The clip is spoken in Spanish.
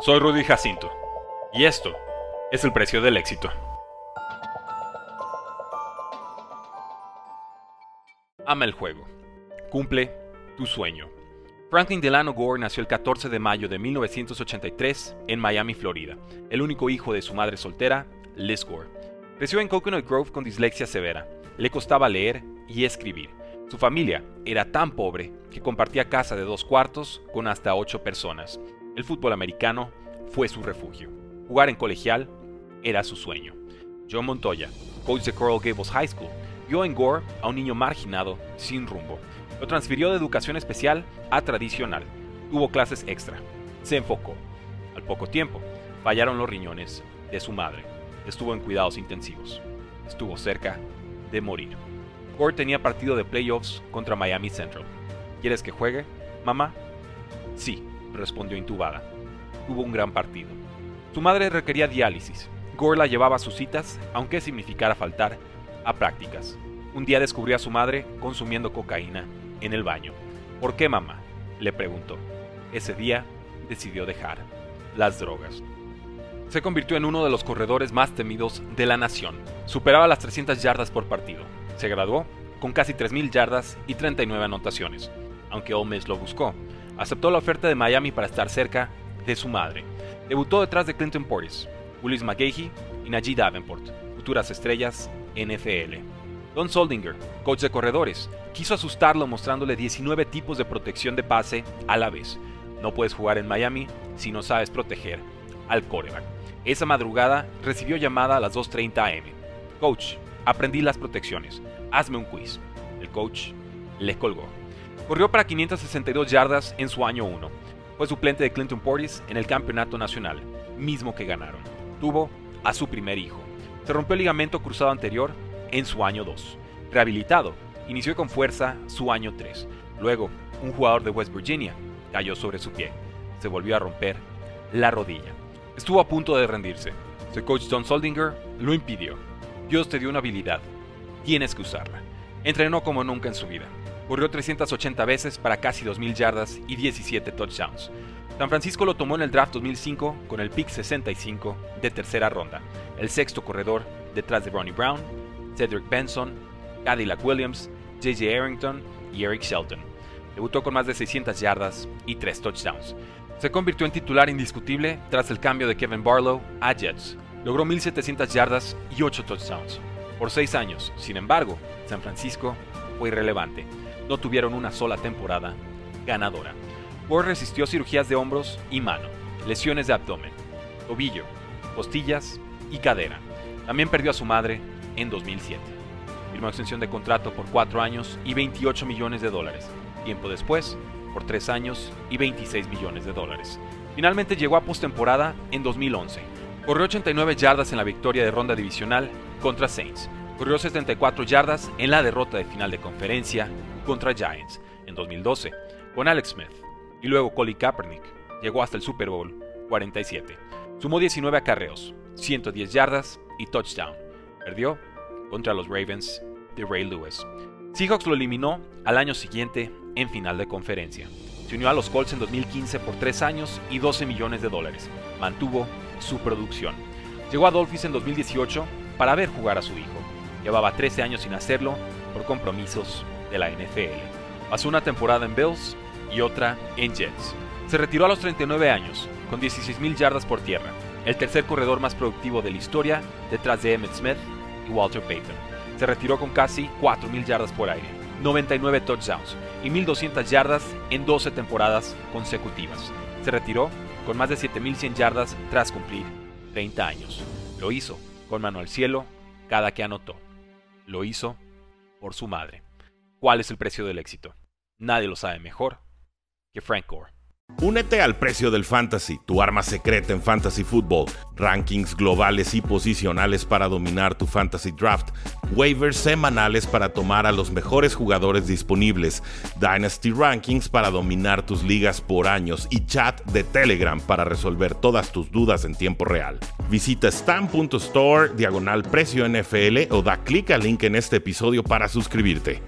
Soy Rudy Jacinto y esto es el precio del éxito. Ama el juego. Cumple tu sueño. Franklin Delano Gore nació el 14 de mayo de 1983 en Miami, Florida, el único hijo de su madre soltera, Liz Gore. Creció en Coconut Grove con dislexia severa. Le costaba leer y escribir. Su familia era tan pobre que compartía casa de dos cuartos con hasta ocho personas el fútbol americano fue su refugio. Jugar en colegial era su sueño. John Montoya, coach de Coral Gables High School, vio en Gore a un niño marginado, sin rumbo. Lo transfirió de educación especial a tradicional. Tuvo clases extra. Se enfocó. Al poco tiempo, fallaron los riñones de su madre. Estuvo en cuidados intensivos. Estuvo cerca de morir. Gore tenía partido de playoffs contra Miami Central. ¿Quieres que juegue, mamá? Sí, respondió intubada. Tuvo un gran partido. Su madre requería diálisis. Gore la llevaba a sus citas, aunque significara faltar a prácticas. Un día descubrió a su madre consumiendo cocaína en el baño. ¿Por qué, mamá? le preguntó. Ese día decidió dejar las drogas. Se convirtió en uno de los corredores más temidos de la nación. Superaba las 300 yardas por partido. Se graduó con casi 3.000 yardas y 39 anotaciones, aunque Ole lo buscó aceptó la oferta de Miami para estar cerca de su madre. Debutó detrás de Clinton Portis, Willis McGahee y Najee Davenport, futuras estrellas NFL. Don Soldinger, coach de corredores, quiso asustarlo mostrándole 19 tipos de protección de pase a la vez. No puedes jugar en Miami si no sabes proteger al coreback. Esa madrugada recibió llamada a las 2.30 am. Coach, aprendí las protecciones. Hazme un quiz. El coach le colgó. Corrió para 562 yardas en su año 1. Fue suplente de Clinton Portis en el campeonato nacional, mismo que ganaron. Tuvo a su primer hijo. Se rompió el ligamento cruzado anterior en su año 2. Rehabilitado, inició con fuerza su año 3. Luego, un jugador de West Virginia cayó sobre su pie. Se volvió a romper la rodilla. Estuvo a punto de rendirse. Su coach Don Soldinger lo impidió. Dios te dio una habilidad. Tienes que usarla. Entrenó como nunca en su vida. Corrió 380 veces para casi 2.000 yardas y 17 touchdowns. San Francisco lo tomó en el draft 2005 con el pick 65 de tercera ronda, el sexto corredor detrás de Ronnie Brown, Cedric Benson, Cadillac Williams, J.J. Arrington y Eric Shelton. Debutó con más de 600 yardas y 3 touchdowns. Se convirtió en titular indiscutible tras el cambio de Kevin Barlow a Jets. Logró 1.700 yardas y 8 touchdowns. Por 6 años, sin embargo, San Francisco fue irrelevante no tuvieron una sola temporada ganadora. Gore resistió cirugías de hombros y mano, lesiones de abdomen, tobillo, costillas y cadera. También perdió a su madre en 2007. Firmó extensión de contrato por 4 años y 28 millones de dólares. Tiempo después, por 3 años y 26 millones de dólares. Finalmente llegó a postemporada en 2011. Corrió 89 yardas en la victoria de ronda divisional contra Saints. Corrió 74 yardas en la derrota de final de conferencia contra Giants en 2012 con Alex Smith y luego Colin Kaepernick. Llegó hasta el Super Bowl 47. Sumó 19 acarreos, 110 yardas y touchdown. Perdió contra los Ravens de Ray Lewis. Seahawks lo eliminó al año siguiente en final de conferencia. Se unió a los Colts en 2015 por 3 años y 12 millones de dólares. Mantuvo su producción. Llegó a Dolphins en 2018 para ver jugar a su hijo. Llevaba 13 años sin hacerlo por compromisos de la NFL. Pasó una temporada en Bills y otra en Jets. Se retiró a los 39 años, con 16.000 yardas por tierra, el tercer corredor más productivo de la historia, detrás de Emmett Smith y Walter Payton. Se retiró con casi 4.000 yardas por aire, 99 touchdowns y 1.200 yardas en 12 temporadas consecutivas. Se retiró con más de 7.100 yardas tras cumplir 30 años. Lo hizo con mano al cielo cada que anotó. Lo hizo por su madre. ¿Cuál es el precio del éxito? Nadie lo sabe mejor que Frank Gore. Únete al precio del fantasy, tu arma secreta en fantasy football, rankings globales y posicionales para dominar tu fantasy draft, waivers semanales para tomar a los mejores jugadores disponibles, dynasty rankings para dominar tus ligas por años y chat de Telegram para resolver todas tus dudas en tiempo real. Visita stam.store diagonal precio NFL o da clic al link en este episodio para suscribirte.